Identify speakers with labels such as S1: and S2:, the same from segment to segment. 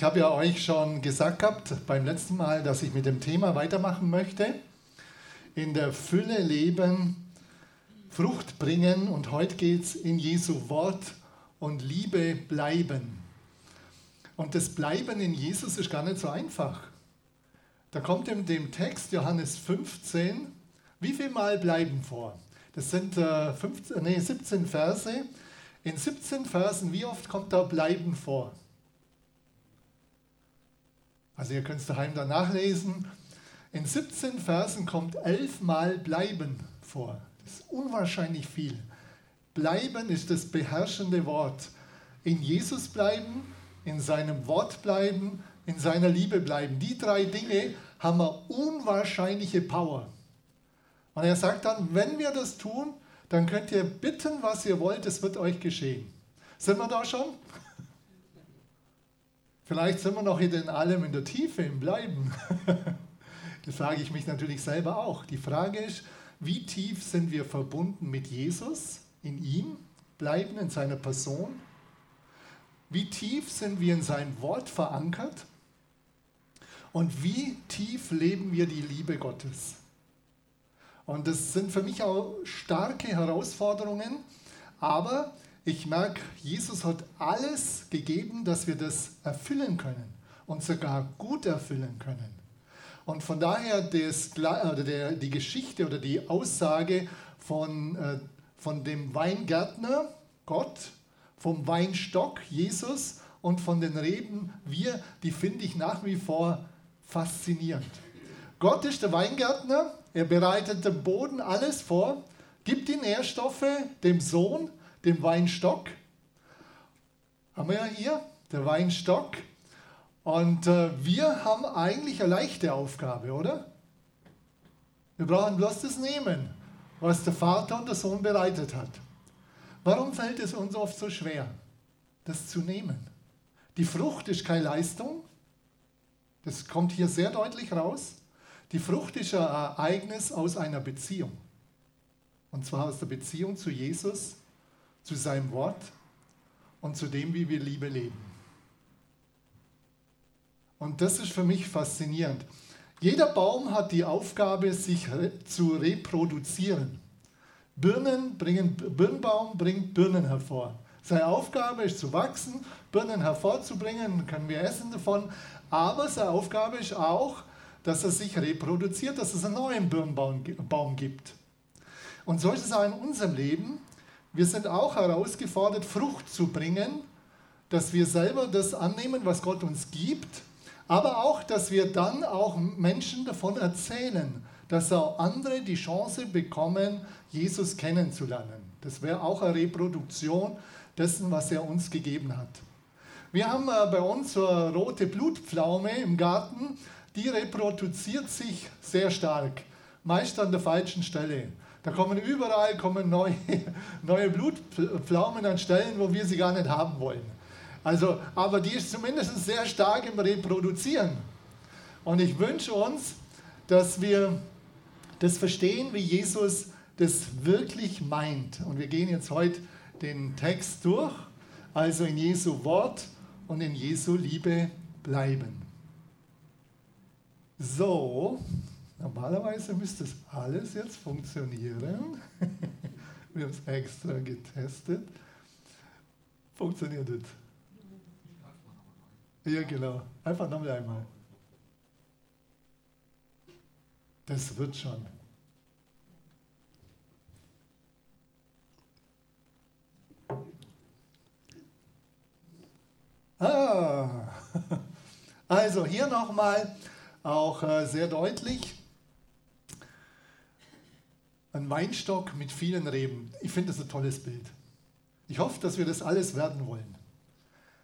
S1: Ich habe ja euch schon gesagt gehabt beim letzten Mal, dass ich mit dem Thema weitermachen möchte. In der Fülle leben, Frucht bringen und heute geht es in Jesu Wort und Liebe bleiben. Und das Bleiben in Jesus ist gar nicht so einfach. Da kommt in dem Text Johannes 15, wie viel Mal bleiben vor? Das sind äh, 15, nee, 17 Verse. In 17 Versen, wie oft kommt da bleiben vor? Also ihr könnt es daheim dann nachlesen. In 17 Versen kommt elfmal bleiben vor. Das ist unwahrscheinlich viel. Bleiben ist das beherrschende Wort. In Jesus bleiben, in seinem Wort bleiben, in seiner Liebe bleiben. Die drei Dinge haben eine unwahrscheinliche Power. Und er sagt dann, wenn wir das tun, dann könnt ihr bitten, was ihr wollt, es wird euch geschehen. Sind wir da schon? Vielleicht sind wir noch in allem in der Tiefe, im Bleiben. Das frage ich mich natürlich selber auch. Die Frage ist, wie tief sind wir verbunden mit Jesus, in ihm, bleiben in seiner Person? Wie tief sind wir in sein Wort verankert? Und wie tief leben wir die Liebe Gottes? Und das sind für mich auch starke Herausforderungen, aber ich merke, Jesus hat alles gegeben, dass wir das erfüllen können und sogar gut erfüllen können. Und von daher das, oder der, die Geschichte oder die Aussage von, äh, von dem Weingärtner, Gott, vom Weinstock, Jesus, und von den Reben, wir, die finde ich nach wie vor faszinierend. Gott ist der Weingärtner, er bereitet dem Boden alles vor, gibt die Nährstoffe dem Sohn, dem Weinstock. Haben wir ja hier, der Weinstock. Und äh, wir haben eigentlich eine leichte Aufgabe, oder? Wir brauchen bloß das nehmen, was der Vater und der Sohn bereitet hat. Warum fällt es uns oft so schwer, das zu nehmen? Die Frucht ist keine Leistung, das kommt hier sehr deutlich raus. Die Frucht ist ein Ereignis aus einer Beziehung. Und zwar aus der Beziehung zu Jesus, zu seinem Wort und zu dem, wie wir Liebe leben. Und das ist für mich faszinierend. Jeder Baum hat die Aufgabe, sich zu reproduzieren. Birnen bringen, Birnbaum bringt Birnen hervor. Seine Aufgabe ist zu wachsen, Birnen hervorzubringen, können wir essen davon. Aber seine Aufgabe ist auch, dass er sich reproduziert, dass es einen neuen Birnbaum gibt. Und so ist es auch in unserem Leben. Wir sind auch herausgefordert, Frucht zu bringen, dass wir selber das annehmen, was Gott uns gibt, aber auch, dass wir dann auch Menschen davon erzählen, dass auch andere die Chance bekommen, Jesus kennenzulernen. Das wäre auch eine Reproduktion dessen, was er uns gegeben hat. Wir haben äh, bei uns so eine rote Blutpflaume im Garten, die reproduziert sich sehr stark, meist an der falschen Stelle. Da kommen überall kommen neue, neue Blutpflaumen an Stellen, wo wir sie gar nicht haben wollen. Also, aber die ist zumindest sehr stark im Reproduzieren. Und ich wünsche uns, dass wir das verstehen, wie Jesus das wirklich meint. Und wir gehen jetzt heute den Text durch, also in Jesu Wort und in Jesu Liebe bleiben. So, normalerweise müsste das alles jetzt funktionieren. Wir haben es extra getestet. Funktioniert das? Ja, genau. Einfach nochmal einmal. Das wird schon. Ah, also hier nochmal auch äh, sehr deutlich. Ein Weinstock mit vielen Reben. Ich finde das ein tolles Bild. Ich hoffe, dass wir das alles werden wollen.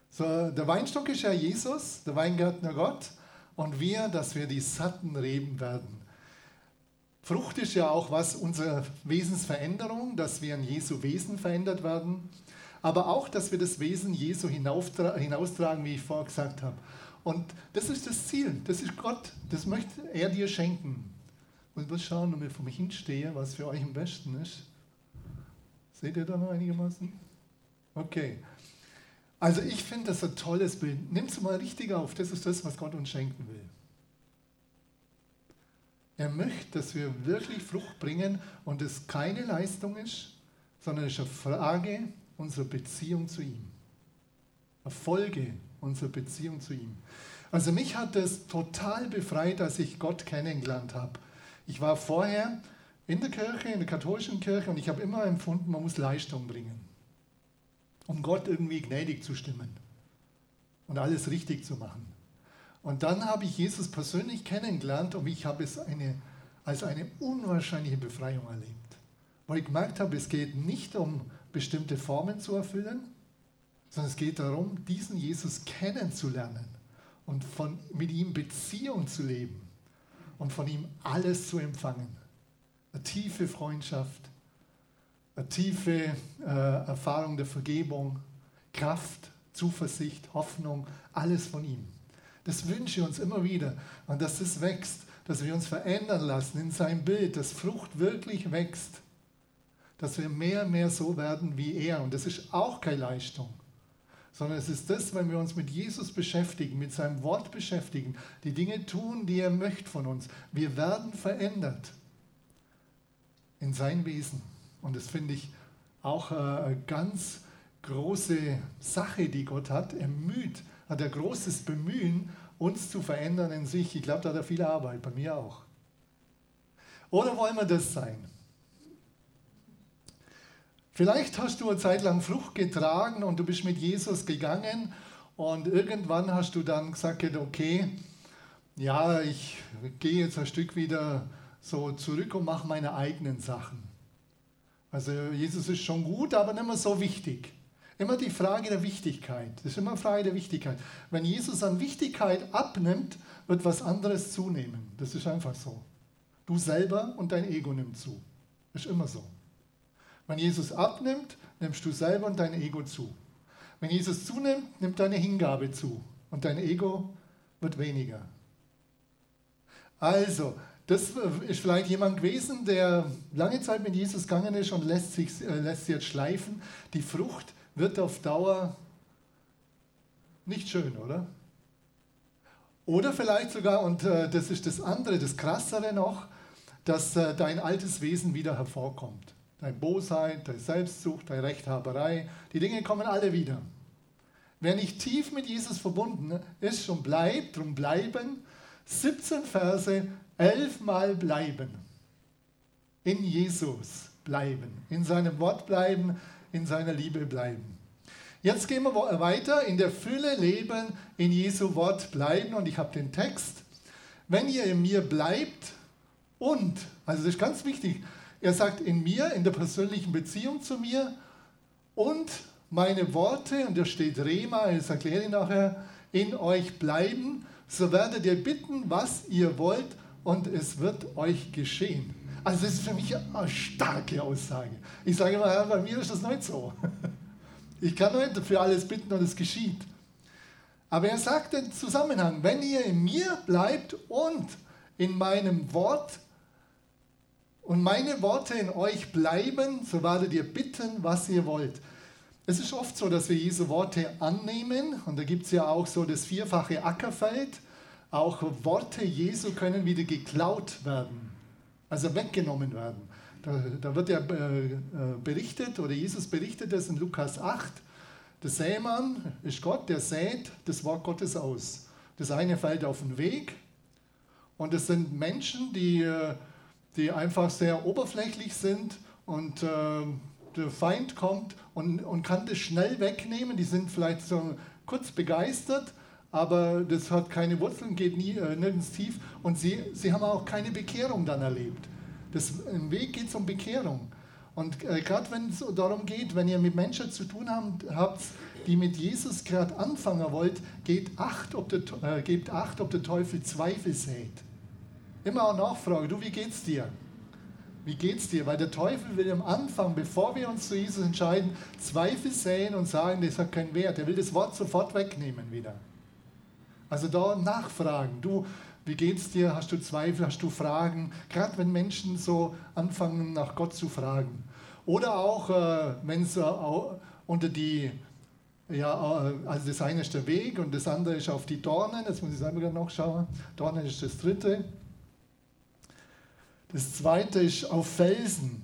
S1: So, der Weinstock ist ja Jesus, der Weingärtner Gott, und wir, dass wir die satten Reben werden. Frucht ist ja auch was unserer Wesensveränderung, dass wir in Jesu Wesen verändert werden, aber auch, dass wir das Wesen Jesu hinaustragen, wie ich vorher gesagt habe. Und das ist das Ziel, das ist Gott, das möchte er dir schenken. Und wir schauen, ob ich mich hinstehe, was für euch am besten ist. Seht ihr da noch einigermaßen? Okay. Also ich finde das ein tolles Bild. Nimm es mal richtig auf. Das ist das, was Gott uns schenken will. Er möchte, dass wir wirklich Frucht bringen und es keine Leistung ist, sondern es ist eine Frage unserer Beziehung zu ihm. Eine Folge unserer Beziehung zu ihm. Also mich hat das total befreit, als ich Gott kennengelernt habe. Ich war vorher in der Kirche, in der katholischen Kirche und ich habe immer empfunden, man muss Leistung bringen, um Gott irgendwie gnädig zu stimmen und alles richtig zu machen. Und dann habe ich Jesus persönlich kennengelernt und ich habe es eine, als eine unwahrscheinliche Befreiung erlebt. Weil ich gemerkt habe, es geht nicht um bestimmte Formen zu erfüllen, sondern es geht darum, diesen Jesus kennenzulernen und von, mit ihm Beziehung zu leben und von ihm alles zu empfangen. Eine tiefe Freundschaft, eine tiefe äh, Erfahrung der Vergebung, Kraft, Zuversicht, Hoffnung, alles von ihm. Das wünsche ich uns immer wieder. Und dass es wächst, dass wir uns verändern lassen in sein Bild, dass Frucht wirklich wächst. Dass wir mehr und mehr so werden wie er. Und das ist auch keine Leistung, sondern es ist das, wenn wir uns mit Jesus beschäftigen, mit seinem Wort beschäftigen, die Dinge tun, die er möchte von uns. Wir werden verändert in sein Wesen. Und das finde ich auch eine ganz große Sache, die Gott hat. Er müht hat er großes Bemühen, uns zu verändern in sich. Ich glaube, da hat er viel Arbeit, bei mir auch. Oder wollen wir das sein? Vielleicht hast du eine Zeit lang Frucht getragen und du bist mit Jesus gegangen und irgendwann hast du dann gesagt, okay, ja, ich gehe jetzt ein Stück wieder so zurück und mache meine eigenen Sachen. Also Jesus ist schon gut, aber nicht mehr so wichtig. Immer die Frage der Wichtigkeit. Das ist immer eine Frage der Wichtigkeit. Wenn Jesus an Wichtigkeit abnimmt, wird was anderes zunehmen. Das ist einfach so. Du selber und dein Ego nimmt zu. Ist immer so. Wenn Jesus abnimmt, nimmst du selber und dein Ego zu. Wenn Jesus zunimmt, nimmt deine Hingabe zu und dein Ego wird weniger. Also, das ist vielleicht jemand gewesen, der lange Zeit mit Jesus gegangen ist und lässt sich, äh, lässt sich jetzt schleifen. Die Frucht wird auf Dauer nicht schön, oder? Oder vielleicht sogar, und äh, das ist das andere, das Krassere noch, dass äh, dein altes Wesen wieder hervorkommt. Deine Bosheit, deine Selbstsucht, deine Rechthaberei, die Dinge kommen alle wieder. Wer nicht tief mit Jesus verbunden ist und bleibt, drum bleiben, 17 Verse, 11 Mal bleiben. In Jesus bleiben, in seinem Wort bleiben, in seiner Liebe bleiben. Jetzt gehen wir weiter, in der Fülle leben, in Jesu Wort bleiben. Und ich habe den Text. Wenn ihr in mir bleibt und, also das ist ganz wichtig, er sagt in mir, in der persönlichen Beziehung zu mir und meine Worte, und da steht Rema, das erkläre ich nachher, in euch bleiben, so werdet ihr bitten, was ihr wollt, und es wird euch geschehen. Also das ist für mich eine starke Aussage. Ich sage immer, bei mir ist das nicht so. Ich kann nicht für alles bitten und es geschieht. Aber er sagt den Zusammenhang, wenn ihr in mir bleibt und in meinem Wort und meine Worte in euch bleiben, so werdet ihr bitten, was ihr wollt. Es ist oft so, dass wir diese Worte annehmen und da gibt es ja auch so das vierfache Ackerfeld. Auch Worte Jesu können wieder geklaut werden also weggenommen werden. Da, da wird ja äh, äh, berichtet, oder Jesus berichtet es in Lukas 8, der Sämann ist Gott, der sät das Wort Gottes aus. Das eine fällt auf den Weg und es sind Menschen, die, äh, die einfach sehr oberflächlich sind und äh, der Feind kommt und, und kann das schnell wegnehmen. Die sind vielleicht so kurz begeistert, aber das hat keine Wurzeln, geht nie, äh, nirgends tief und sie, sie haben auch keine Bekehrung dann erlebt. Das, Im Weg geht es um Bekehrung. Und äh, gerade wenn es darum geht, wenn ihr mit Menschen zu tun habt, habt die mit Jesus gerade anfangen wollt, geht acht, ob der, äh, gebt acht, ob der Teufel Zweifel sät. Immer auch nachfragen, du, wie geht's dir? Wie geht's dir? Weil der Teufel will am Anfang, bevor wir uns zu Jesus entscheiden, Zweifel säen und sagen, das hat keinen Wert. Er will das Wort sofort wegnehmen wieder. Also da nachfragen. Du, wie geht's dir? Hast du Zweifel? Hast du Fragen? Gerade wenn Menschen so anfangen, nach Gott zu fragen. Oder auch, äh, wenn es äh, unter die Ja, äh, also das eine ist der Weg und das andere ist auf die Dornen. Jetzt muss ich selber noch schauen. Dornen ist das dritte. Das zweite ist auf Felsen.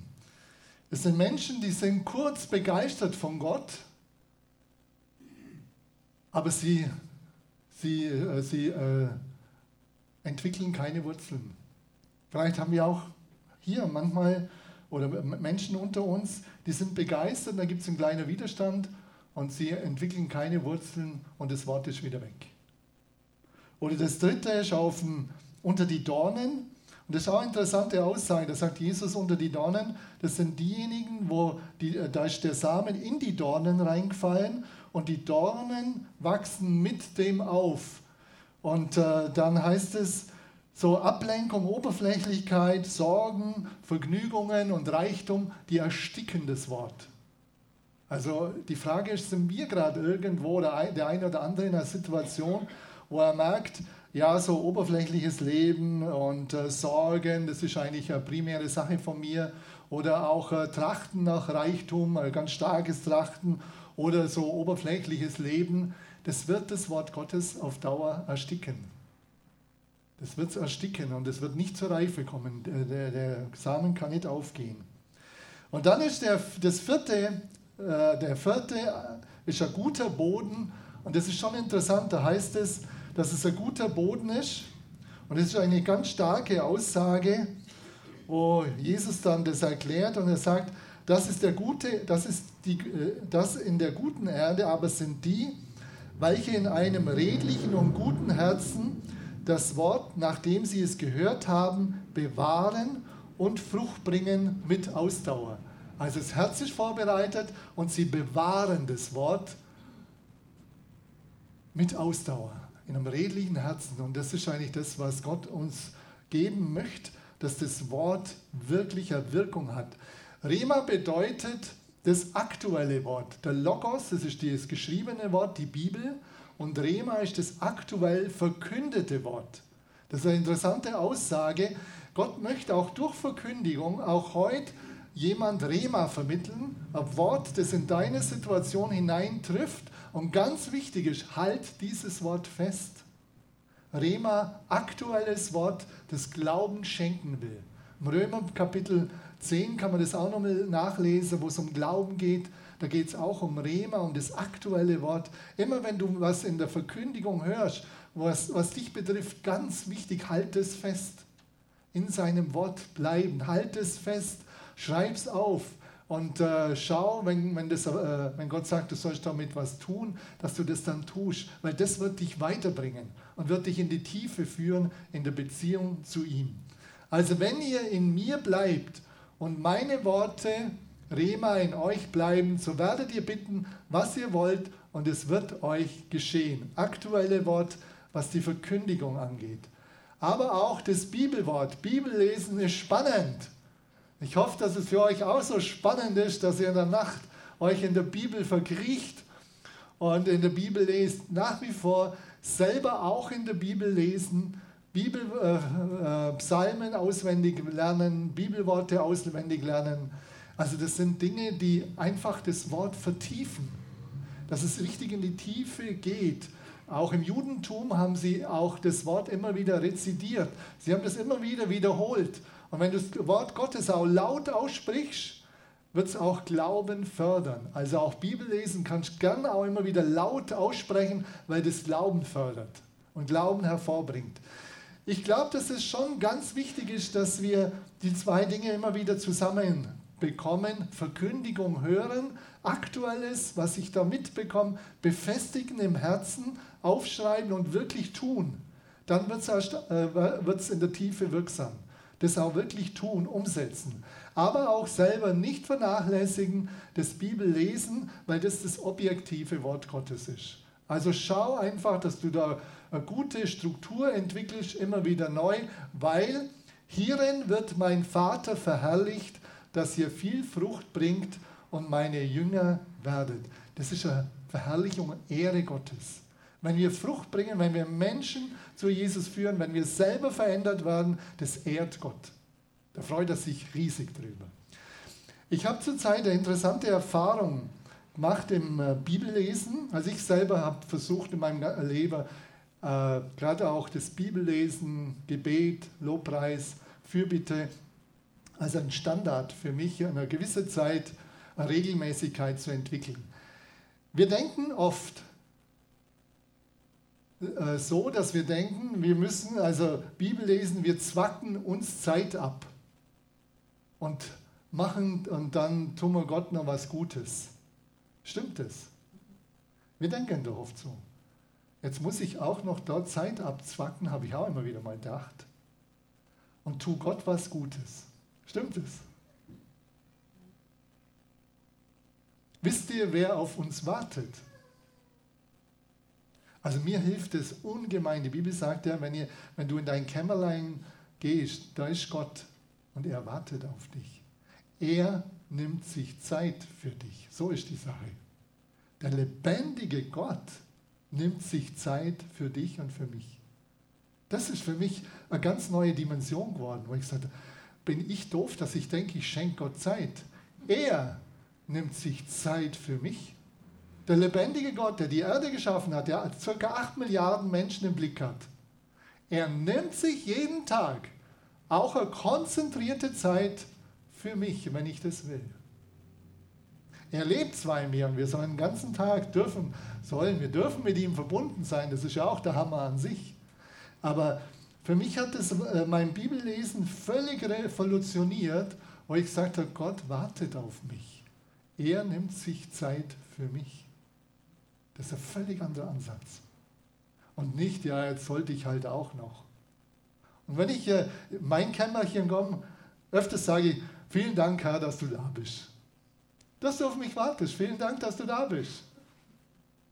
S1: Das sind Menschen, die sind kurz begeistert von Gott, aber sie, sie, äh, sie äh, entwickeln keine Wurzeln. Vielleicht haben wir auch hier manchmal oder Menschen unter uns, die sind begeistert, da gibt es einen kleinen Widerstand und sie entwickeln keine Wurzeln und das Wort ist wieder weg. Oder das dritte ist auf dem, unter die Dornen. Und das ist auch eine interessante Aussage. Da sagt Jesus unter die Dornen, das sind diejenigen, wo die, da ist der Samen in die Dornen reingefallen und die Dornen wachsen mit dem auf. Und äh, dann heißt es, so Ablenkung, Oberflächlichkeit, Sorgen, Vergnügungen und Reichtum, die ersticken das Wort. Also die Frage ist, sind wir gerade irgendwo, der eine oder andere in einer Situation, wo er merkt, ja, so oberflächliches Leben und äh, Sorgen, das ist eigentlich eine primäre Sache von mir. Oder auch äh, Trachten nach Reichtum, ein ganz starkes Trachten oder so oberflächliches Leben, das wird das Wort Gottes auf Dauer ersticken. Das wird ersticken und es wird nicht zur Reife kommen. Der, der, der Samen kann nicht aufgehen. Und dann ist der, das vierte äh, der vierte ist ein guter Boden. Und das ist schon interessant. Da heißt es, dass es ein guter Boden ist. Und das ist eine ganz starke Aussage, wo Jesus dann das erklärt und er sagt, das ist der gute, das ist die, äh, das in der guten Erde, aber sind die, welche in einem redlichen und guten Herzen das Wort, nachdem sie es gehört haben, bewahren und Frucht bringen mit Ausdauer. Also das Herz ist vorbereitet und sie bewahren das Wort mit Ausdauer, in einem redlichen Herzen. Und das ist eigentlich das, was Gott uns geben möchte, dass das Wort wirklich eine Wirkung hat. Rema bedeutet das aktuelle Wort. Der Logos, das ist das geschriebene Wort, die Bibel. Und Rema ist das aktuell verkündete Wort. Das ist eine interessante Aussage. Gott möchte auch durch Verkündigung, auch heute, jemand Rema vermitteln, ein Wort, das in deine Situation hineintrifft. Und ganz wichtig ist, halt dieses Wort fest. Rema, aktuelles Wort, das Glauben schenken will. Im Römer Kapitel 10 kann man das auch nochmal nachlesen, wo es um Glauben geht. Da geht es auch um Rema, um das aktuelle Wort. Immer wenn du was in der Verkündigung hörst, was, was dich betrifft, ganz wichtig, halt es fest. In seinem Wort bleiben, halt es fest Schreib es auf und äh, schau, wenn, wenn, das, äh, wenn Gott sagt, du sollst damit was tun, dass du das dann tust, weil das wird dich weiterbringen und wird dich in die Tiefe führen in der Beziehung zu ihm. Also wenn ihr in mir bleibt und meine Worte, Rema, in euch bleiben, so werdet ihr bitten, was ihr wollt und es wird euch geschehen. Aktuelle Wort, was die Verkündigung angeht. Aber auch das Bibelwort. Bibellesen ist spannend. Ich hoffe, dass es für euch auch so spannend ist, dass ihr in der Nacht euch in der Bibel verkriecht und in der Bibel lest. Nach wie vor selber auch in der Bibel lesen, Bibel, äh, äh, Psalmen auswendig lernen, Bibelworte auswendig lernen. Also das sind Dinge, die einfach das Wort vertiefen, dass es richtig in die Tiefe geht. Auch im Judentum haben sie auch das Wort immer wieder rezidiert. Sie haben das immer wieder wiederholt. Und wenn du das Wort Gottes auch laut aussprichst, wird es auch Glauben fördern. Also auch Bibellesen kannst du gerne auch immer wieder laut aussprechen, weil das Glauben fördert und Glauben hervorbringt. Ich glaube, dass es schon ganz wichtig ist, dass wir die zwei Dinge immer wieder zusammen bekommen. Verkündigung hören, Aktuelles, was ich da mitbekomme, befestigen im Herzen, aufschreiben und wirklich tun. Dann wird es äh, in der Tiefe wirksam das auch wirklich tun, umsetzen. Aber auch selber nicht vernachlässigen, das Bibellesen, weil das das objektive Wort Gottes ist. Also schau einfach, dass du da eine gute Struktur entwickelst, immer wieder neu, weil hierin wird mein Vater verherrlicht, dass ihr viel Frucht bringt und meine Jünger werdet. Das ist eine Verherrlichung, Ehre Gottes. Wenn wir Frucht bringen, wenn wir Menschen zu Jesus führen, wenn wir selber verändert werden, das ehrt Gott. Da freut er sich riesig drüber. Ich habe zurzeit eine interessante Erfahrung gemacht im äh, Bibellesen. Also ich selber habe versucht in meinem Leben äh, gerade auch das Bibellesen, Gebet, Lobpreis, Fürbitte als ein Standard für mich in einer gewissen Zeit eine Regelmäßigkeit zu entwickeln. Wir denken oft äh, so, dass wir denken, wir müssen also Bibel lesen, wir zwacken uns Zeit ab und machen und dann tun wir Gott noch was Gutes. Stimmt es? Wir denken doch oft so. Jetzt muss ich auch noch dort Zeit abzwacken, habe ich auch immer wieder mal gedacht. Und tu Gott was Gutes. Stimmt es? Wisst ihr, wer auf uns wartet? Also mir hilft es ungemein. Die Bibel sagt ja, wenn, ihr, wenn du in dein Kämmerlein gehst, da ist Gott und er wartet auf dich. Er nimmt sich Zeit für dich. So ist die Sache. Der lebendige Gott nimmt sich Zeit für dich und für mich. Das ist für mich eine ganz neue Dimension geworden, wo ich sagte, bin ich doof, dass ich denke, ich schenke Gott Zeit. Er nimmt sich Zeit für mich. Der lebendige Gott, der die Erde geschaffen hat, der ca. 8 Milliarden Menschen im Blick hat, er nimmt sich jeden Tag auch eine konzentrierte Zeit für mich, wenn ich das will. Er lebt zwar in mir und wir sollen den ganzen Tag dürfen, sollen, wir dürfen mit ihm verbunden sein, das ist ja auch der Hammer an sich. Aber für mich hat das äh, mein Bibellesen völlig revolutioniert, wo ich gesagt habe, Gott wartet auf mich. Er nimmt sich Zeit für mich. Das ist ein völlig anderer Ansatz. Und nicht, ja, jetzt sollte ich halt auch noch. Und wenn ich äh, mein Kämmerchen komme, öfters sage ich, vielen Dank, Herr, dass du da bist. Dass du auf mich wartest. Vielen Dank, dass du da bist.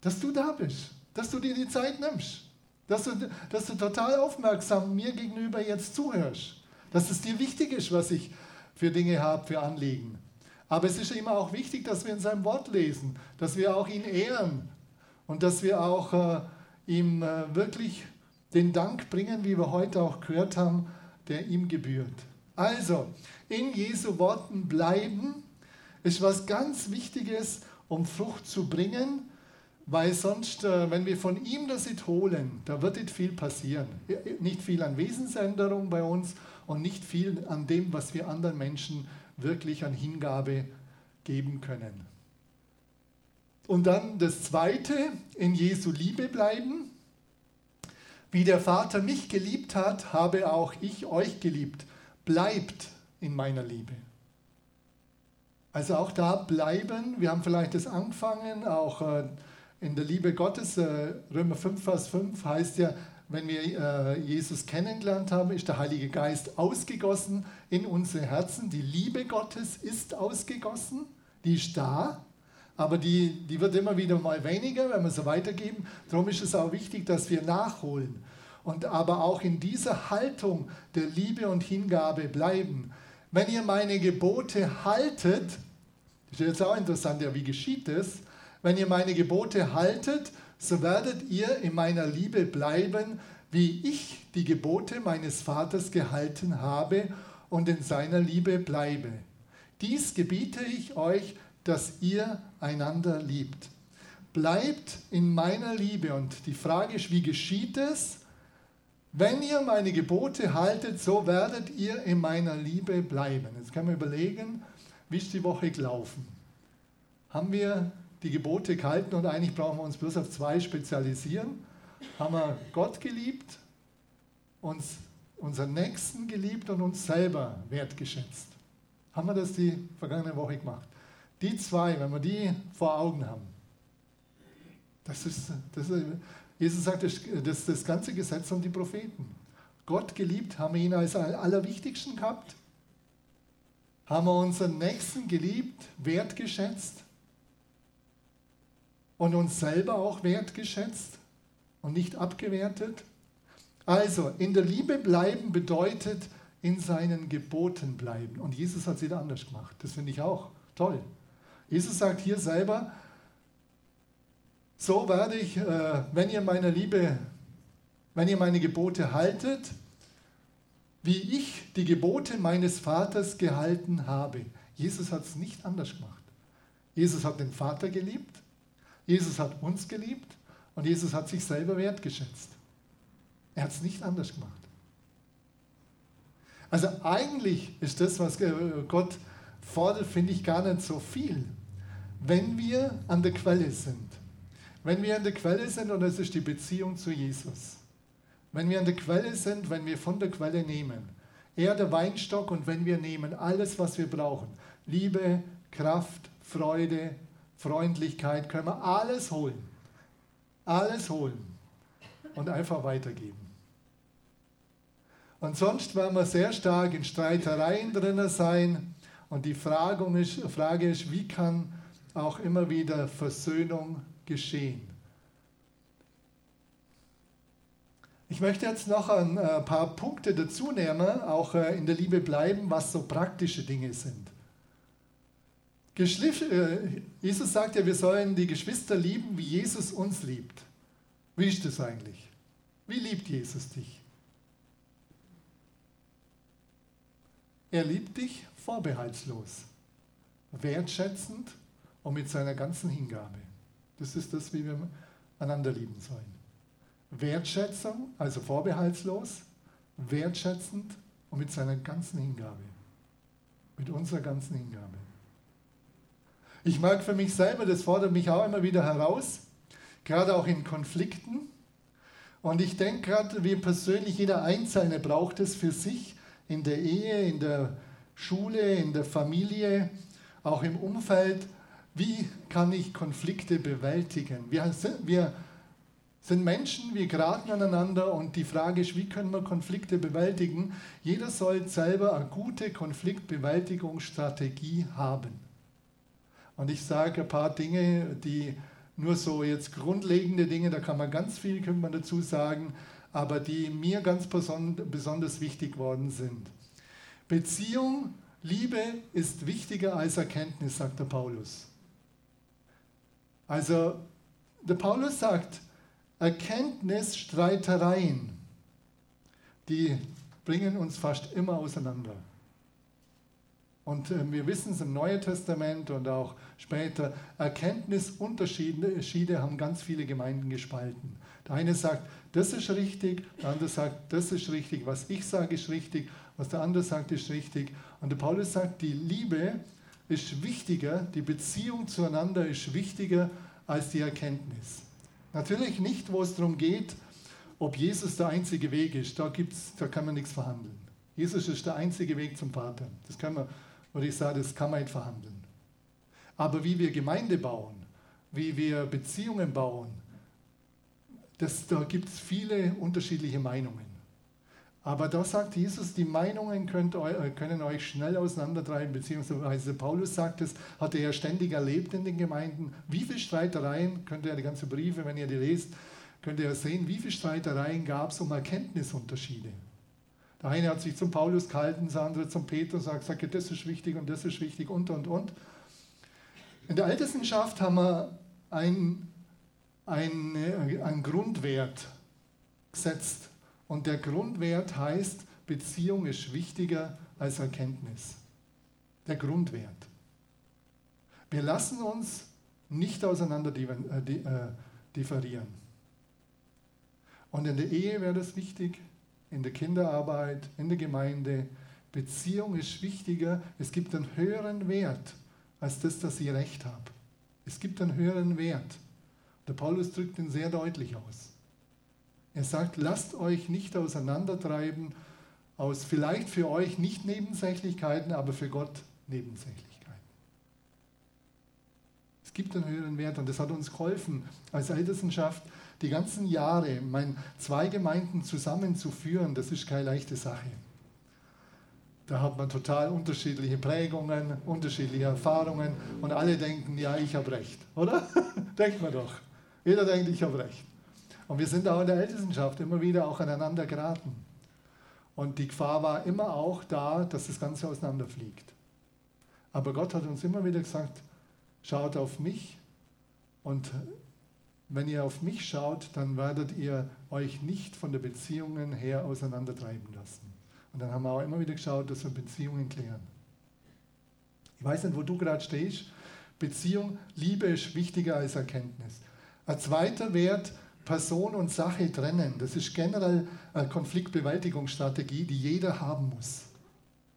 S1: Dass du da bist. Dass du dir die Zeit nimmst. Dass du, dass du total aufmerksam mir gegenüber jetzt zuhörst. Dass es dir wichtig ist, was ich für Dinge habe, für Anliegen. Aber es ist immer auch wichtig, dass wir in seinem Wort lesen, dass wir auch ihn ehren und dass wir auch äh, ihm äh, wirklich den Dank bringen, wie wir heute auch gehört haben, der ihm gebührt. Also, in Jesu Worten bleiben ist was ganz Wichtiges, um Frucht zu bringen, weil sonst, äh, wenn wir von ihm das nicht holen, da wird nicht viel passieren. Nicht viel an Wesensänderung bei uns und nicht viel an dem, was wir anderen Menschen wirklich an Hingabe geben können. Und dann das Zweite, in Jesu Liebe bleiben. Wie der Vater mich geliebt hat, habe auch ich euch geliebt. Bleibt in meiner Liebe. Also auch da bleiben. Wir haben vielleicht das angefangen, auch äh, in der Liebe Gottes. Äh, Römer 5, Vers 5 heißt ja, wenn wir äh, Jesus kennengelernt haben, ist der Heilige Geist ausgegossen in unsere Herzen. Die Liebe Gottes ist ausgegossen, die ist da, aber die, die wird immer wieder mal weniger, wenn wir sie weitergeben. Darum ist es auch wichtig, dass wir nachholen und aber auch in dieser Haltung der Liebe und Hingabe bleiben. Wenn ihr meine Gebote haltet, ist jetzt auch interessant, ja, wie geschieht das? Wenn ihr meine Gebote haltet, so werdet ihr in meiner Liebe bleiben, wie ich die Gebote meines Vaters gehalten habe und in seiner Liebe bleibe. Dies gebiete ich euch, dass ihr einander liebt. Bleibt in meiner Liebe. Und die Frage ist, wie geschieht es? Wenn ihr meine Gebote haltet, so werdet ihr in meiner Liebe bleiben. Jetzt können wir überlegen, wie ist die Woche gelaufen? Haben wir die Gebote gehalten und eigentlich brauchen wir uns bloß auf zwei spezialisieren? Haben wir Gott geliebt, uns, unseren Nächsten geliebt und uns selber wertgeschätzt? Haben wir das die vergangene Woche gemacht? Die zwei, wenn wir die vor Augen haben, das ist, das ist Jesus sagt, das ist das ganze Gesetz und die Propheten. Gott geliebt, haben wir ihn als allerwichtigsten gehabt, haben wir unseren Nächsten geliebt, wertgeschätzt und uns selber auch wertgeschätzt und nicht abgewertet. Also, in der Liebe bleiben bedeutet in seinen Geboten bleiben. Und Jesus hat es wieder anders gemacht. Das finde ich auch toll. Jesus sagt hier selber, so werde ich, äh, wenn ihr meine Liebe, wenn ihr meine Gebote haltet, wie ich die Gebote meines Vaters gehalten habe. Jesus hat es nicht anders gemacht. Jesus hat den Vater geliebt, Jesus hat uns geliebt und Jesus hat sich selber wertgeschätzt. Er hat es nicht anders gemacht. Also eigentlich ist das, was Gott fordert, finde ich gar nicht so viel. Wenn wir an der Quelle sind, wenn wir an der Quelle sind und das ist die Beziehung zu Jesus, wenn wir an der Quelle sind, wenn wir von der Quelle nehmen, er der Weinstock und wenn wir nehmen alles, was wir brauchen, Liebe, Kraft, Freude, Freundlichkeit, können wir alles holen. Alles holen und einfach weitergeben. Und sonst werden wir sehr stark in Streitereien drin sein. Und die Frage ist, wie kann auch immer wieder Versöhnung geschehen? Ich möchte jetzt noch ein äh, paar Punkte dazu nehmen, auch äh, in der Liebe bleiben, was so praktische Dinge sind. Äh, Jesus sagt ja, wir sollen die Geschwister lieben, wie Jesus uns liebt. Wie ist das eigentlich? Wie liebt Jesus dich? Er liebt dich vorbehaltslos, wertschätzend und mit seiner ganzen Hingabe. Das ist das, wie wir einander lieben sollen. Wertschätzung, also vorbehaltslos, wertschätzend und mit seiner ganzen Hingabe. Mit unserer ganzen Hingabe. Ich mag für mich selber, das fordert mich auch immer wieder heraus, gerade auch in Konflikten. Und ich denke gerade, wie persönlich jeder Einzelne braucht es für sich, in der Ehe, in der Schule, in der Familie, auch im Umfeld. Wie kann ich Konflikte bewältigen? Wir sind, wir sind Menschen, wir geraten aneinander und die Frage ist, wie können wir Konflikte bewältigen? Jeder soll selber eine gute Konfliktbewältigungsstrategie haben. Und ich sage ein paar Dinge, die nur so jetzt grundlegende Dinge, da kann man ganz viel könnte man dazu sagen, aber die mir ganz besonders wichtig worden sind. Beziehung, Liebe ist wichtiger als Erkenntnis, sagt der Paulus. Also der Paulus sagt, Erkenntnis, Streitereien, die bringen uns fast immer auseinander. Und äh, wir wissen es im Neuen Testament und auch später, Erkenntnisunterschiede haben ganz viele Gemeinden gespalten. Der eine sagt, das ist richtig, der andere sagt, das ist richtig, was ich sage ist richtig, was der andere sagt ist richtig. Und der Paulus sagt, die Liebe ist wichtiger, die Beziehung zueinander ist wichtiger als die Erkenntnis. Natürlich nicht, wo es darum geht, ob Jesus der einzige Weg ist. Da, gibt's, da kann man nichts verhandeln. Jesus ist der einzige Weg zum Vater. Das kann man, würde ich sagen, das kann man nicht verhandeln. Aber wie wir Gemeinde bauen, wie wir Beziehungen bauen, das, da gibt es viele unterschiedliche Meinungen. Aber da sagt Jesus, die Meinungen könnt, äh, können euch schnell auseinandertreiben, beziehungsweise Paulus sagt es, hat er ja ständig erlebt in den Gemeinden. Wie viele Streitereien, könnt ihr die ganzen Briefe, wenn ihr die lest, könnt ihr ja sehen, wie viele Streitereien gab es um Erkenntnisunterschiede. Der eine hat sich zum Paulus gehalten, der andere zum Petrus, sagt, sagt, das ist wichtig und das ist wichtig und, und, und. In der Ältestenschaft haben wir ein ein, ein Grundwert gesetzt. Und der Grundwert heißt, Beziehung ist wichtiger als Erkenntnis. Der Grundwert. Wir lassen uns nicht auseinander äh, äh, differieren. Und in der Ehe wäre das wichtig, in der Kinderarbeit, in der Gemeinde. Beziehung ist wichtiger. Es gibt einen höheren Wert als das, dass ich recht habe. Es gibt einen höheren Wert. Der Paulus drückt ihn sehr deutlich aus. Er sagt, lasst euch nicht auseinandertreiben aus vielleicht für euch nicht Nebensächlichkeiten, aber für Gott Nebensächlichkeiten. Es gibt einen höheren Wert und das hat uns geholfen als Ältestenschaft die ganzen Jahre, mein, zwei Gemeinden zusammenzuführen, das ist keine leichte Sache. Da hat man total unterschiedliche Prägungen, unterschiedliche Erfahrungen und alle denken, ja, ich habe recht, oder? Denkt man doch. Jeder denkt, ich habe recht. Und wir sind auch in der Ältestenschaft immer wieder auch aneinander geraten. Und die Gefahr war immer auch da, dass das Ganze auseinanderfliegt. Aber Gott hat uns immer wieder gesagt, schaut auf mich und wenn ihr auf mich schaut, dann werdet ihr euch nicht von der Beziehungen her auseinandertreiben lassen. Und dann haben wir auch immer wieder geschaut, dass wir Beziehungen klären. Ich weiß nicht, wo du gerade stehst. Beziehung, Liebe ist wichtiger als Erkenntnis. Ein zweiter Wert, Person und Sache trennen. Das ist generell eine Konfliktbewältigungsstrategie, die jeder haben muss.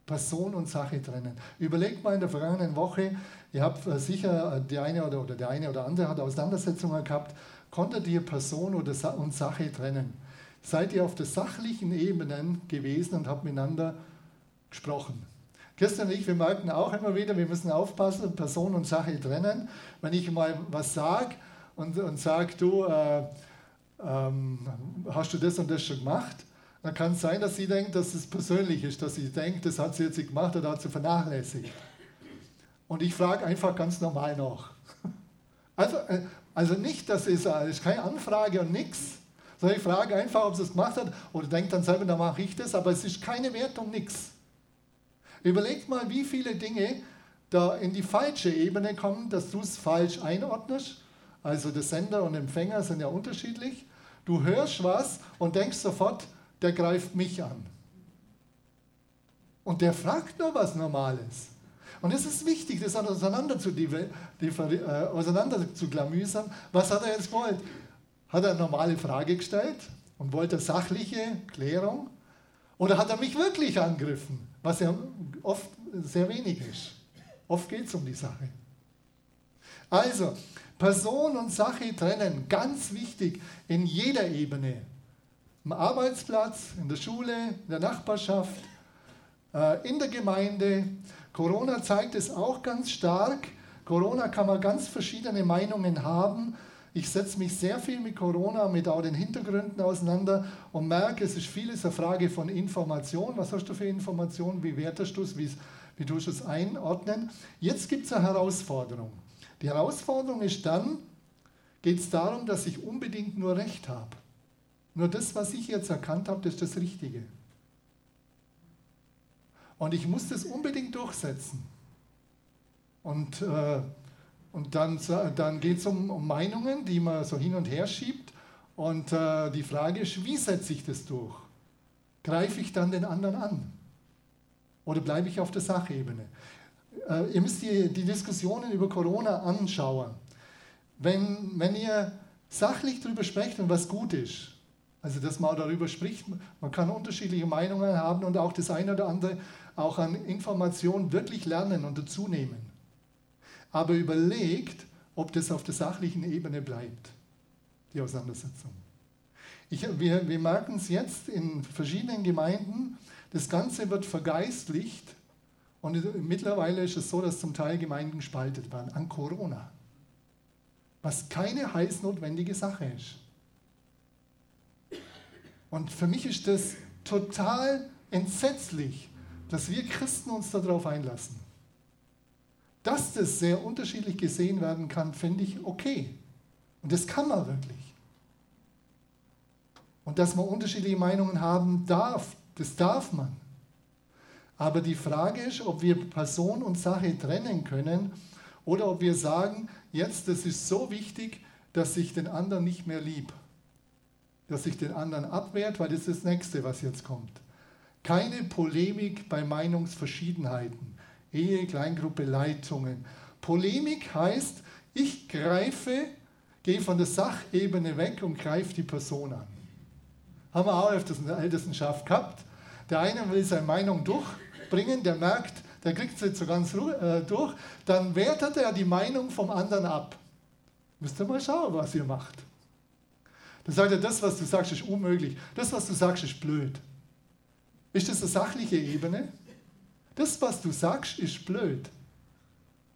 S1: Person und Sache trennen. Überlegt mal in der vergangenen Woche, ihr habt äh, sicher, äh, die eine oder, oder der eine oder andere hat Auseinandersetzungen gehabt, konntet ihr Person oder Sa und Sache trennen? Seid ihr auf der sachlichen Ebene gewesen und habt miteinander gesprochen? Christian und ich, wir merken auch immer wieder, wir müssen aufpassen, Person und Sache trennen. Wenn ich mal was sage und, und sage, du, äh, ähm, hast du das und das schon gemacht? Dann kann es sein, dass sie denkt, dass es persönlich ist, dass sie denkt, das hat sie jetzt nicht gemacht oder hat sie vernachlässigt. Und ich frage einfach ganz normal nach. Also, äh, also nicht, dass es äh, ist keine Anfrage und nichts, sondern ich frage einfach, ob sie es gemacht hat oder denkt dann selber, dann mache ich das, aber es ist keine Wertung, nichts. Überlegt mal, wie viele Dinge da in die falsche Ebene kommen, dass du es falsch einordnest. Also der Sender und Empfänger sind ja unterschiedlich. Du hörst was und denkst sofort, der greift mich an. Und der fragt nur was Normales. Und es ist wichtig, das auseinander zu, äh, auseinander zu klamüsern. Was hat er jetzt gewollt? Hat er eine normale Frage gestellt und wollte sachliche Klärung? Oder hat er mich wirklich angegriffen? Was ja oft sehr wenig ist. Oft geht es um die Sache. Also, Person und Sache trennen, ganz wichtig in jeder Ebene. Am Arbeitsplatz, in der Schule, in der Nachbarschaft, äh, in der Gemeinde. Corona zeigt es auch ganz stark. Corona kann man ganz verschiedene Meinungen haben. Ich setze mich sehr viel mit Corona, mit auch den Hintergründen auseinander und merke, es ist vieles eine Frage von Information. Was hast du für Informationen? Wie wertest du es? Wie, wie tust du es einordnen? Jetzt gibt es eine Herausforderung. Die Herausforderung ist dann, geht es darum, dass ich unbedingt nur Recht habe. Nur das, was ich jetzt erkannt habe, das ist das Richtige. Und ich muss das unbedingt durchsetzen. Und äh, und dann, dann geht es um, um, Meinungen, die man so hin und her schiebt. Und äh, die Frage ist, wie setze ich das durch? Greife ich dann den anderen an? Oder bleibe ich auf der Sachebene? Äh, ihr müsst die, die Diskussionen über Corona anschauen. Wenn, wenn ihr sachlich darüber sprecht und was gut ist, also dass man darüber spricht, man kann unterschiedliche Meinungen haben und auch das eine oder andere auch an Informationen wirklich lernen und dazunehmen aber überlegt, ob das auf der sachlichen Ebene bleibt, die Auseinandersetzung. Ich, wir, wir merken es jetzt in verschiedenen Gemeinden, das Ganze wird vergeistlicht und mittlerweile ist es so, dass zum Teil Gemeinden gespaltet werden an Corona, was keine heiß notwendige Sache ist. Und für mich ist das total entsetzlich, dass wir Christen uns darauf einlassen. Dass das sehr unterschiedlich gesehen werden kann, finde ich okay. Und das kann man wirklich. Und dass man unterschiedliche Meinungen haben darf, das darf man. Aber die Frage ist, ob wir Person und Sache trennen können oder ob wir sagen, jetzt, das ist so wichtig, dass ich den anderen nicht mehr lieb. Dass ich den anderen abwehrt, weil das ist das Nächste, was jetzt kommt. Keine Polemik bei Meinungsverschiedenheiten. Ehe, Kleingruppe, Leitungen. Polemik heißt, ich greife, gehe von der Sachebene weg und greife die Person an. Haben wir auch öfters in der Ältestenschaft gehabt. Der eine will seine Meinung durchbringen, der merkt, der kriegt sie so ganz äh, durch, dann wertet er die Meinung vom anderen ab. Müsst ihr mal schauen, was ihr macht. Dann sagt er, das, was du sagst, ist unmöglich. Das, was du sagst, ist blöd. Ist das eine sachliche Ebene? Das, was du sagst, ist blöd.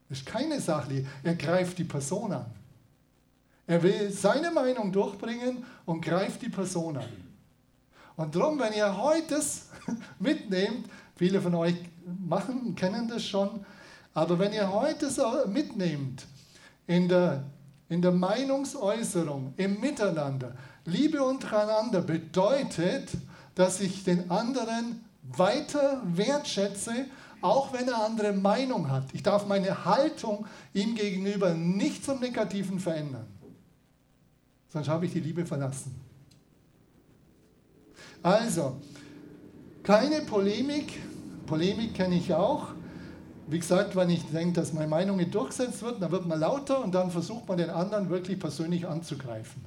S1: Das ist keine Sache. Er greift die Person an. Er will seine Meinung durchbringen und greift die Person an. Und darum, wenn ihr heute das mitnehmt, viele von euch machen, kennen das schon, aber wenn ihr heute es mitnehmt in der, in der Meinungsäußerung, im Miteinander, Liebe untereinander bedeutet, dass ich den anderen weiter wertschätze, auch wenn er andere Meinung hat. Ich darf meine Haltung ihm gegenüber nicht zum Negativen verändern. Sonst habe ich die Liebe verlassen. Also, keine Polemik. Polemik kenne ich auch. Wie gesagt, wenn ich denke, dass meine Meinung nicht durchgesetzt wird, dann wird man lauter und dann versucht man den anderen wirklich persönlich anzugreifen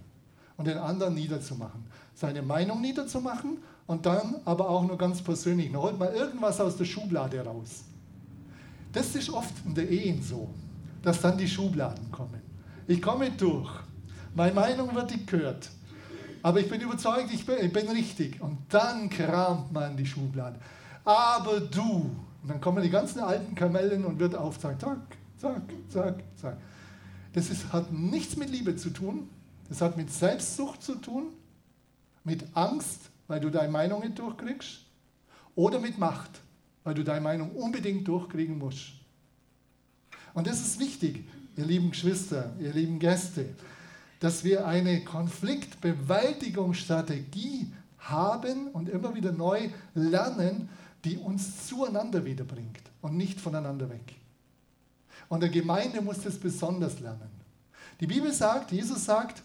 S1: und den anderen niederzumachen. Seine Meinung niederzumachen und dann aber auch nur ganz persönlich. Dann holt man irgendwas aus der Schublade raus. Das ist oft in der Ehe so, dass dann die Schubladen kommen. Ich komme durch. Meine Meinung wird nicht gehört. Aber ich bin überzeugt, ich bin, ich bin richtig. Und dann kramt man die Schublade. Aber du, und dann kommen die ganzen alten Kamellen und wird aufzeigen, zack, zack, zack, zack. Das ist, hat nichts mit Liebe zu tun, das hat mit Selbstsucht zu tun, mit Angst, weil du deine Meinung nicht durchkriegst, oder mit Macht, weil du deine Meinung unbedingt durchkriegen musst. Und das ist wichtig, ihr lieben Geschwister, ihr lieben Gäste, dass wir eine Konfliktbewältigungsstrategie haben und immer wieder neu lernen, die uns zueinander wiederbringt und nicht voneinander weg. Und der Gemeinde muss das besonders lernen. Die Bibel sagt, Jesus sagt,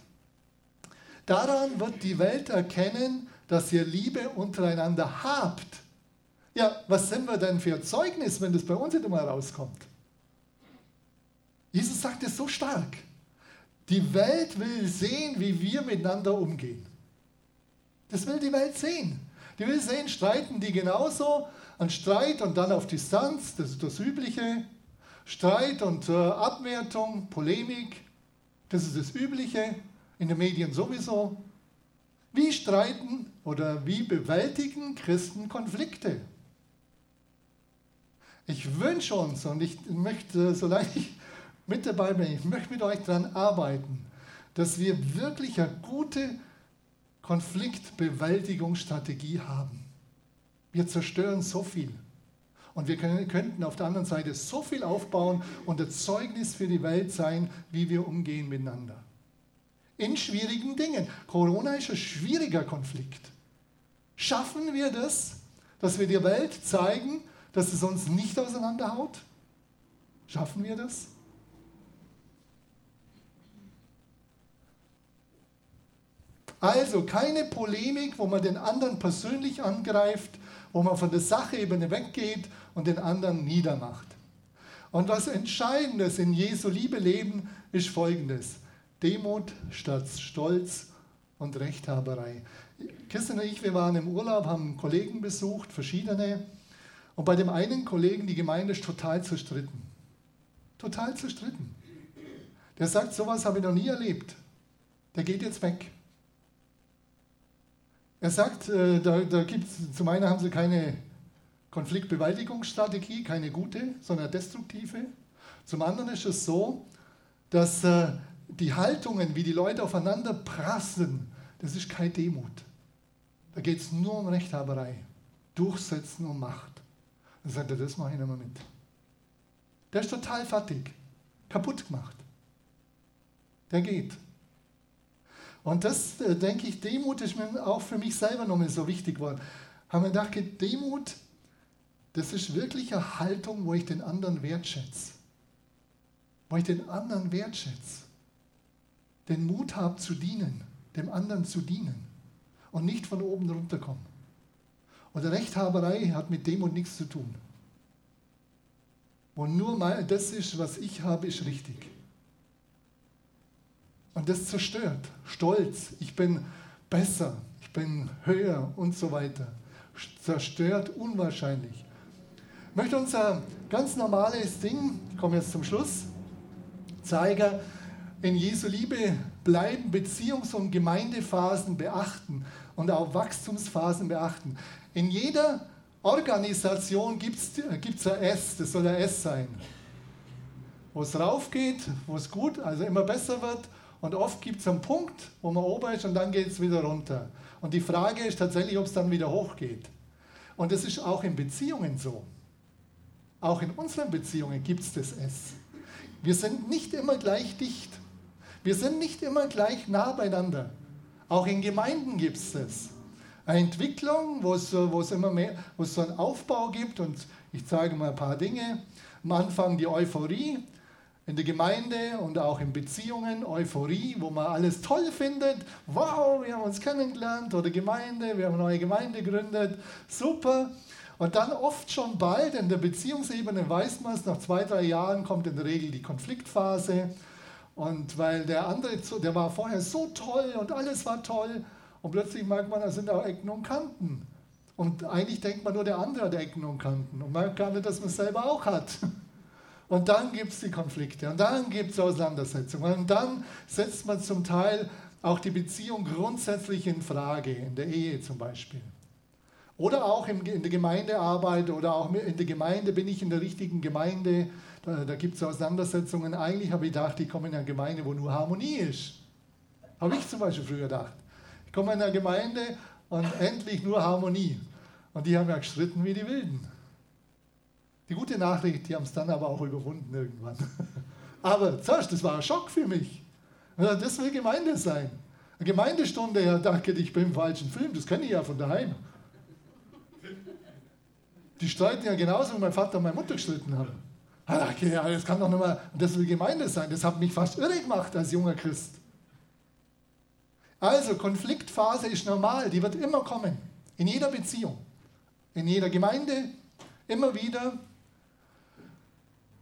S1: daran wird die Welt erkennen, dass ihr Liebe untereinander habt. Ja, was sind wir denn für Zeugnis, wenn das bei uns nicht immer rauskommt? Jesus sagt es so stark. Die Welt will sehen, wie wir miteinander umgehen. Das will die Welt sehen. Die will sehen, streiten die genauso an Streit und dann auf Distanz, das ist das Übliche. Streit und äh, Abwertung, Polemik, das ist das Übliche, in den Medien sowieso. Wie streiten oder wie bewältigen Christen Konflikte? Ich wünsche uns und ich möchte, solange ich mit dabei bin, ich möchte mit euch daran arbeiten, dass wir wirklich eine gute Konfliktbewältigungsstrategie haben. Wir zerstören so viel. Und wir können, könnten auf der anderen Seite so viel aufbauen und ein Zeugnis für die Welt sein, wie wir umgehen miteinander. In schwierigen Dingen. Corona ist ein schwieriger Konflikt. Schaffen wir das, dass wir der Welt zeigen, dass es uns nicht auseinanderhaut? Schaffen wir das? Also keine Polemik, wo man den anderen persönlich angreift, wo man von der Sachebene weggeht und den anderen niedermacht. Und was Entscheidendes in Jesu Liebe leben, ist folgendes. Demut statt Stolz und Rechthaberei. Christian und ich, wir waren im Urlaub, haben Kollegen besucht, verschiedene. Und bei dem einen Kollegen, die Gemeinde ist total zerstritten. Total zerstritten. Der sagt, sowas habe ich noch nie erlebt. Der geht jetzt weg. Er sagt, äh, da, da gibt's, zum einen haben sie keine Konfliktbewältigungsstrategie, keine gute, sondern destruktive. Zum anderen ist es so, dass äh, die Haltungen, wie die Leute aufeinander prassen, das ist keine Demut. Da geht es nur um Rechthaberei, Durchsetzen und Macht. Dann sagt er, das mache ich nicht mehr mit. Der ist total fertig, kaputt gemacht. Der geht. Und das, äh, denke ich, Demut ist mir auch für mich selber nochmal so wichtig geworden. Haben wir gedacht, Demut, das ist wirklich eine Haltung, wo ich den anderen wertschätze. Wo ich den anderen wertschätze. Den Mut habe zu dienen, dem anderen zu dienen und nicht von oben runterkommen. Und Rechthaberei hat mit Demut nichts zu tun. Wo nur das ist, was ich habe, ist richtig. Und das zerstört. Stolz, ich bin besser, ich bin höher und so weiter. Zerstört unwahrscheinlich. Ich möchte unser ganz normales Ding, ich komme jetzt zum Schluss, zeigen, in Jesu Liebe bleiben, Beziehungs- und Gemeindephasen beachten und auch Wachstumsphasen beachten. In jeder Organisation gibt es ein S, das soll ein S sein. Wo es raufgeht, wo es gut, also immer besser wird und oft gibt es einen Punkt, wo man oben ist und dann geht es wieder runter. Und die Frage ist tatsächlich, ob es dann wieder hochgeht. Und das ist auch in Beziehungen so. Auch in unseren Beziehungen gibt es das S. Wir sind nicht immer gleich dicht. Wir sind nicht immer gleich nah beieinander. Auch in Gemeinden gibt es das. Eine Entwicklung, wo es, wo es immer mehr, wo es so einen Aufbau gibt und ich zeige mal ein paar Dinge. Am Anfang die Euphorie, in der Gemeinde und auch in Beziehungen, Euphorie, wo man alles toll findet. Wow, wir haben uns kennengelernt oder Gemeinde, wir haben eine neue Gemeinde gegründet. Super. Und dann oft schon bald in der Beziehungsebene weiß man es, nach zwei, drei Jahren kommt in der Regel die Konfliktphase. Und weil der andere, der war vorher so toll und alles war toll und plötzlich merkt man, da sind auch Ecken und Kanten. Und eigentlich denkt man nur, der andere hat Ecken und Kanten und merkt gar nicht, dass man es selber auch hat. Und dann gibt es die Konflikte und dann gibt es Auseinandersetzungen und dann setzt man zum Teil auch die Beziehung grundsätzlich in Frage, in der Ehe zum Beispiel. Oder auch in der Gemeindearbeit oder auch in der Gemeinde, bin ich in der richtigen Gemeinde, da, da gibt es Auseinandersetzungen. Eigentlich habe ich gedacht, ich komme in eine Gemeinde, wo nur Harmonie ist. Habe ich zum Beispiel früher gedacht. Ich komme in eine Gemeinde und endlich nur Harmonie. Und die haben ja gestritten wie die Wilden. Die gute Nachricht, die haben es dann aber auch überwunden irgendwann. Aber zuerst, das war ein Schock für mich. Das will Gemeinde sein. Eine Gemeindestunde, ja, danke, ich bin im falschen Film, das kenne ich ja von daheim. Die streiten ja genauso, wie mein Vater und meine Mutter gestritten haben. Ah, okay, ja, das kann doch nicht mal, das will Gemeinde sein. Das hat mich fast irre gemacht als junger Christ. Also, Konfliktphase ist normal, die wird immer kommen. In jeder Beziehung, in jeder Gemeinde, immer wieder.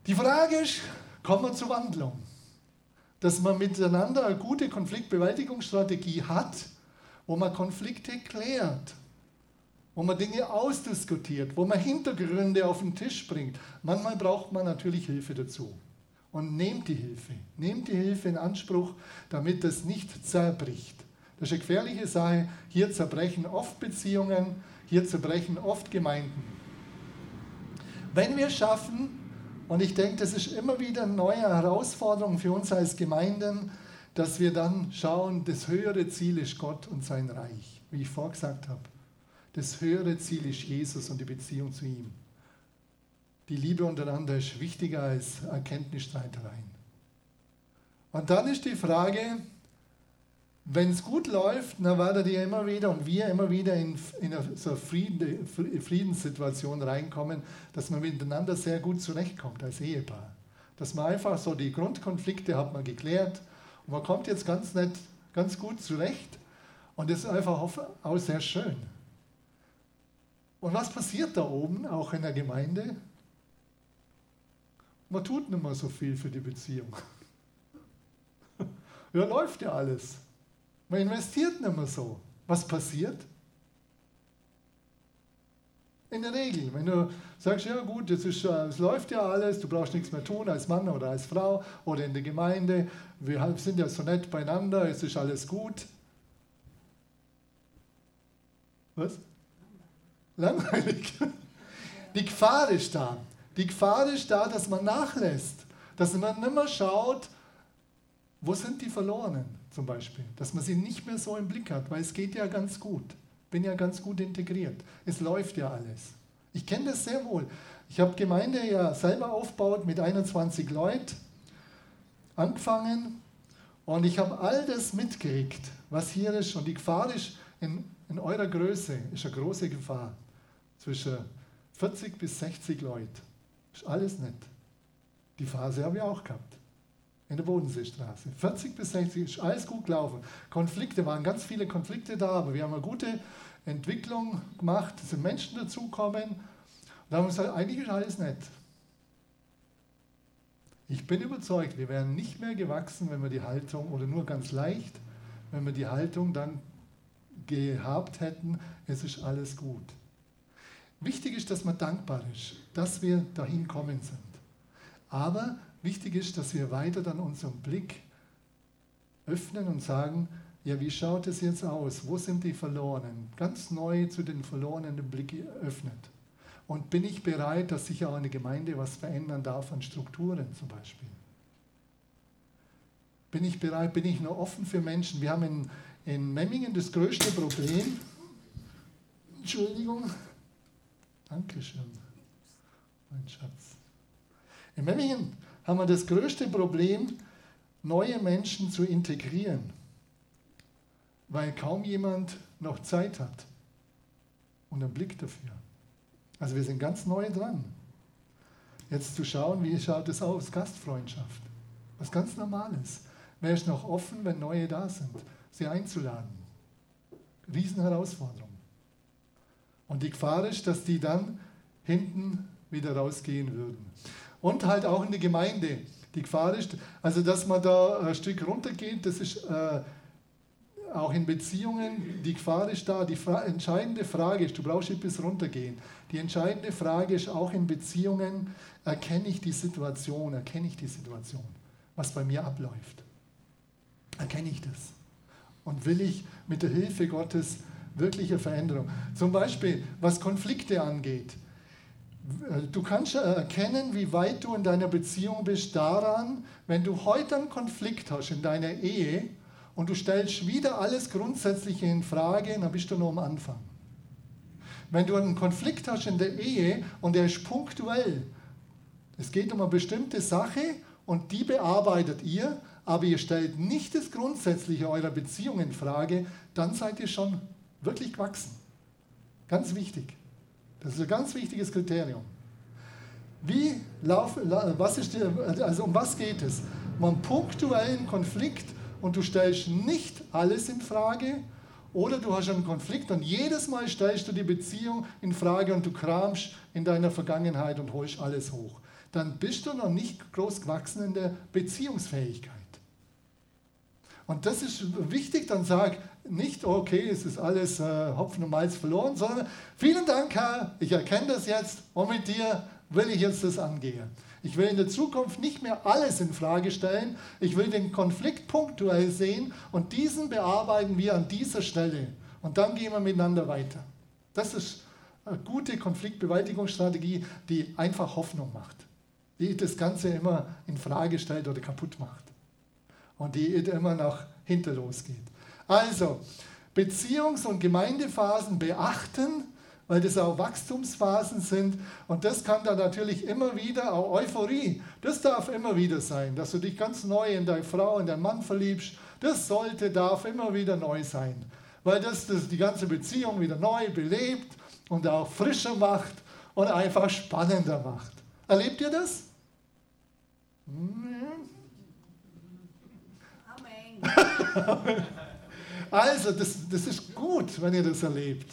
S1: Die Frage ist, kommen wir zur Wandlung? Dass man miteinander eine gute Konfliktbewältigungsstrategie hat, wo man Konflikte klärt, wo man Dinge ausdiskutiert, wo man Hintergründe auf den Tisch bringt. Manchmal braucht man natürlich Hilfe dazu. Und nehmt die Hilfe. Nehmt die Hilfe in Anspruch, damit das nicht zerbricht. Das ist eine gefährliche Sache. Hier zerbrechen oft Beziehungen, hier zerbrechen oft Gemeinden. Wenn wir schaffen, und ich denke, das ist immer wieder eine neue Herausforderung für uns als Gemeinden, dass wir dann schauen, das höhere Ziel ist Gott und sein Reich, wie ich vorgesagt habe. Das höhere Ziel ist Jesus und die Beziehung zu ihm. Die Liebe untereinander ist wichtiger als Erkenntnisstreitereien. Und dann ist die Frage, wenn es gut läuft, dann werdet ihr immer wieder und wir immer wieder in, in eine so Frieden, Friedenssituation reinkommen, dass man miteinander sehr gut zurechtkommt als Ehepaar. Dass man einfach so die Grundkonflikte hat man geklärt und man kommt jetzt ganz nett, ganz gut zurecht und das ist einfach auch sehr schön. Und was passiert da oben, auch in der Gemeinde? Man tut nicht mehr so viel für die Beziehung. Ja, läuft ja alles. Man investiert nicht mehr so. Was passiert? In der Regel, wenn du sagst, ja gut, es, ist, es läuft ja alles, du brauchst nichts mehr tun als Mann oder als Frau oder in der Gemeinde, wir sind ja so nett beieinander, es ist alles gut. Was? Langweilig. Die Gefahr ist da. Die Gefahr ist da, dass man nachlässt. Dass man nicht mehr schaut, wo sind die Verlorenen zum Beispiel. Dass man sie nicht mehr so im Blick hat, weil es geht ja ganz gut. Bin ja ganz gut integriert. Es läuft ja alles. Ich kenne das sehr wohl. Ich habe Gemeinde ja selber aufgebaut mit 21 Leuten, angefangen und ich habe all das mitgekriegt, was hier ist. Und die Gefahr ist, in, in eurer Größe ist eine große Gefahr zwischen 40 bis 60 Leuten. Ist alles nett. Die Phase habe ich auch gehabt. In der Bodenseestraße. 40 bis 60 ist alles gut gelaufen. Konflikte waren ganz viele Konflikte da, aber wir haben eine gute Entwicklung gemacht. Es sind Menschen dazugekommen. Und da haben wir gesagt, eigentlich ist alles nett. Ich bin überzeugt, wir wären nicht mehr gewachsen, wenn wir die Haltung, oder nur ganz leicht, wenn wir die Haltung dann gehabt hätten, es ist alles gut. Wichtig ist, dass man dankbar ist, dass wir dahin kommen sind. Aber wichtig ist, dass wir weiter dann unseren Blick öffnen und sagen, ja, wie schaut es jetzt aus? Wo sind die Verlorenen? Ganz neu zu den Verlorenen den Blick öffnet. Und bin ich bereit, dass sich auch eine Gemeinde was verändern darf an Strukturen zum Beispiel? Bin ich bereit, bin ich nur offen für Menschen? Wir haben in, in Memmingen das größte Problem, Entschuldigung, Dankeschön, mein Schatz. In Memmingen haben wir das größte Problem, neue Menschen zu integrieren, weil kaum jemand noch Zeit hat und einen Blick dafür. Also wir sind ganz neu dran. Jetzt zu schauen, wie schaut es aus, Gastfreundschaft. Was ganz Normales. Wer ist noch offen, wenn neue da sind, sie einzuladen? Riesenherausforderung. Und die Gefahr ist, dass die dann hinten wieder rausgehen würden. Und halt auch in die Gemeinde. Die Gefahr ist, also dass man da ein Stück runtergeht, das ist äh, auch in Beziehungen, die Gefahr ist da. Die Fra entscheidende Frage ist, du brauchst nicht bis runtergehen. Die entscheidende Frage ist auch in Beziehungen, erkenne ich die Situation, erkenne ich die Situation, was bei mir abläuft. Erkenne ich das? Und will ich mit der Hilfe Gottes wirkliche Veränderung? Zum Beispiel, was Konflikte angeht. Du kannst erkennen, wie weit du in deiner Beziehung bist daran, wenn du heute einen Konflikt hast in deiner Ehe und du stellst wieder alles Grundsätzliche in Frage, dann bist du nur am Anfang. Wenn du einen Konflikt hast in der Ehe und der ist punktuell, es geht um eine bestimmte Sache und die bearbeitet ihr, aber ihr stellt nicht das Grundsätzliche eurer Beziehung in Frage, dann seid ihr schon wirklich gewachsen. Ganz wichtig. Das ist ein ganz wichtiges Kriterium. Wie laufen, was ist also um was geht es? Einen punktuellen Konflikt und du stellst nicht alles in Frage oder du hast einen Konflikt und jedes Mal stellst du die Beziehung in Frage und du kramst in deiner Vergangenheit und holst alles hoch. Dann bist du noch nicht groß gewachsen in der Beziehungsfähigkeit. Und das ist wichtig, dann sag nicht, okay, es ist alles äh, Hopfen und Malz verloren, sondern vielen Dank, Herr, ich erkenne das jetzt und mit dir will ich jetzt das angehen. Ich will in der Zukunft nicht mehr alles in Frage stellen. Ich will den Konflikt punktuell sehen und diesen bearbeiten wir an dieser Stelle. Und dann gehen wir miteinander weiter. Das ist eine gute Konfliktbewältigungsstrategie, die einfach Hoffnung macht. Die das Ganze immer in Frage stellt oder kaputt macht und die immer nach hinten losgeht. Also, Beziehungs- und Gemeindephasen beachten, weil das auch Wachstumsphasen sind. Und das kann dann natürlich immer wieder, auch Euphorie, das darf immer wieder sein, dass du dich ganz neu in deine Frau, in deinen Mann verliebst. Das sollte, darf immer wieder neu sein, weil das, das die ganze Beziehung wieder neu belebt und auch frischer macht und einfach spannender macht. Erlebt ihr das? Hm? also, das, das ist gut, wenn ihr das erlebt.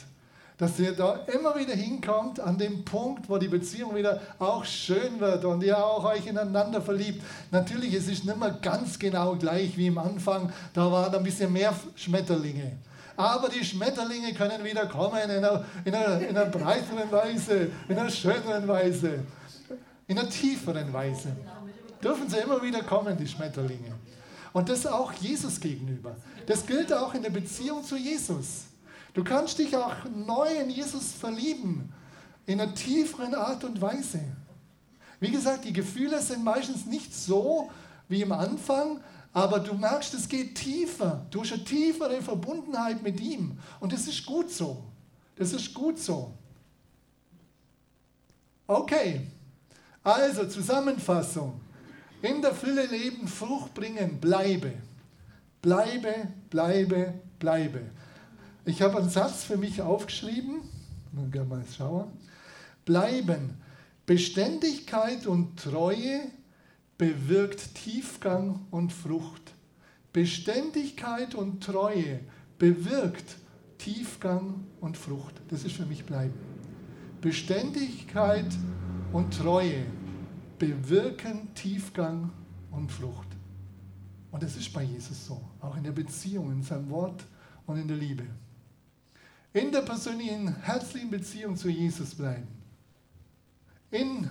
S1: Dass ihr da immer wieder hinkommt an dem Punkt, wo die Beziehung wieder auch schön wird und ihr auch euch ineinander verliebt. Natürlich, es ist nicht mehr ganz genau gleich wie im Anfang. Da waren ein bisschen mehr Schmetterlinge. Aber die Schmetterlinge können wieder kommen in einer, in einer, in einer breiteren Weise, in einer schöneren Weise, in einer tieferen Weise. Dürfen sie immer wieder kommen, die Schmetterlinge. Und das auch Jesus gegenüber. Das gilt auch in der Beziehung zu Jesus. Du kannst dich auch neu in Jesus verlieben, in einer tieferen Art und Weise. Wie gesagt, die Gefühle sind meistens nicht so wie im Anfang, aber du merkst, es geht tiefer. Du hast eine tiefere Verbundenheit mit ihm. Und das ist gut so. Das ist gut so. Okay, also Zusammenfassung in der Fülle leben, Frucht bringen, bleibe. Bleibe, bleibe, bleibe. Ich habe einen Satz für mich aufgeschrieben. Mal mal schauen. Bleiben. Beständigkeit und Treue bewirkt Tiefgang und Frucht. Beständigkeit und Treue bewirkt Tiefgang und Frucht. Das ist für mich bleiben. Beständigkeit und Treue bewirken Tiefgang und Flucht. Und es ist bei Jesus so, auch in der Beziehung, in seinem Wort und in der Liebe. In der persönlichen, herzlichen Beziehung zu Jesus bleiben. In,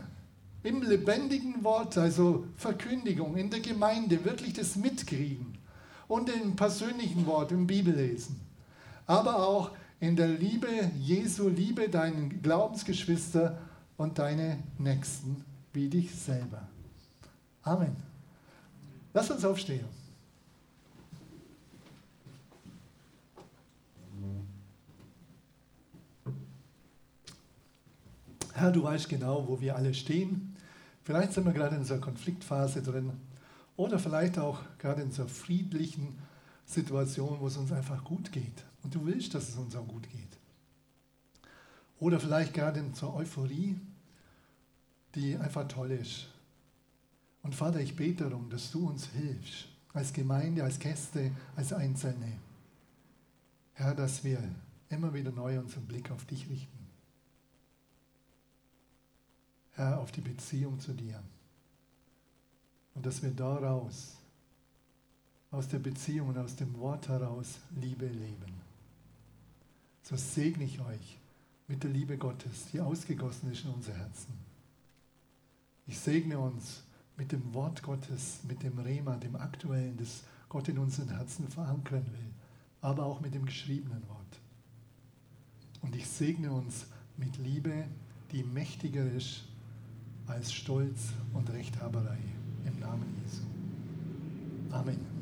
S1: Im lebendigen Wort, also Verkündigung, in der Gemeinde, wirklich das mitkriegen. Und im persönlichen Wort, im Bibellesen. Aber auch in der Liebe Jesu, liebe deinen Glaubensgeschwister und deine Nächsten wie dich selber. Amen. Lass uns aufstehen. Herr, du weißt genau, wo wir alle stehen. Vielleicht sind wir gerade in so einer Konfliktphase drin oder vielleicht auch gerade in so einer friedlichen Situation, wo es uns einfach gut geht. Und du willst, dass es uns auch gut geht. Oder vielleicht gerade in so einer Euphorie, die einfach toll ist. Und Vater, ich bete darum, dass du uns hilfst, als Gemeinde, als Gäste, als Einzelne. Herr, dass wir immer wieder neu unseren Blick auf dich richten. Herr, auf die Beziehung zu dir. Und dass wir daraus, aus der Beziehung und aus dem Wort heraus Liebe leben. So segne ich euch mit der Liebe Gottes, die ausgegossen ist in unser Herzen. Ich segne uns mit dem Wort Gottes, mit dem Rema, dem Aktuellen, das Gott in unseren Herzen verankern will, aber auch mit dem geschriebenen Wort. Und ich segne uns mit Liebe, die mächtiger ist als Stolz und Rechthaberei. Im Namen Jesu. Amen.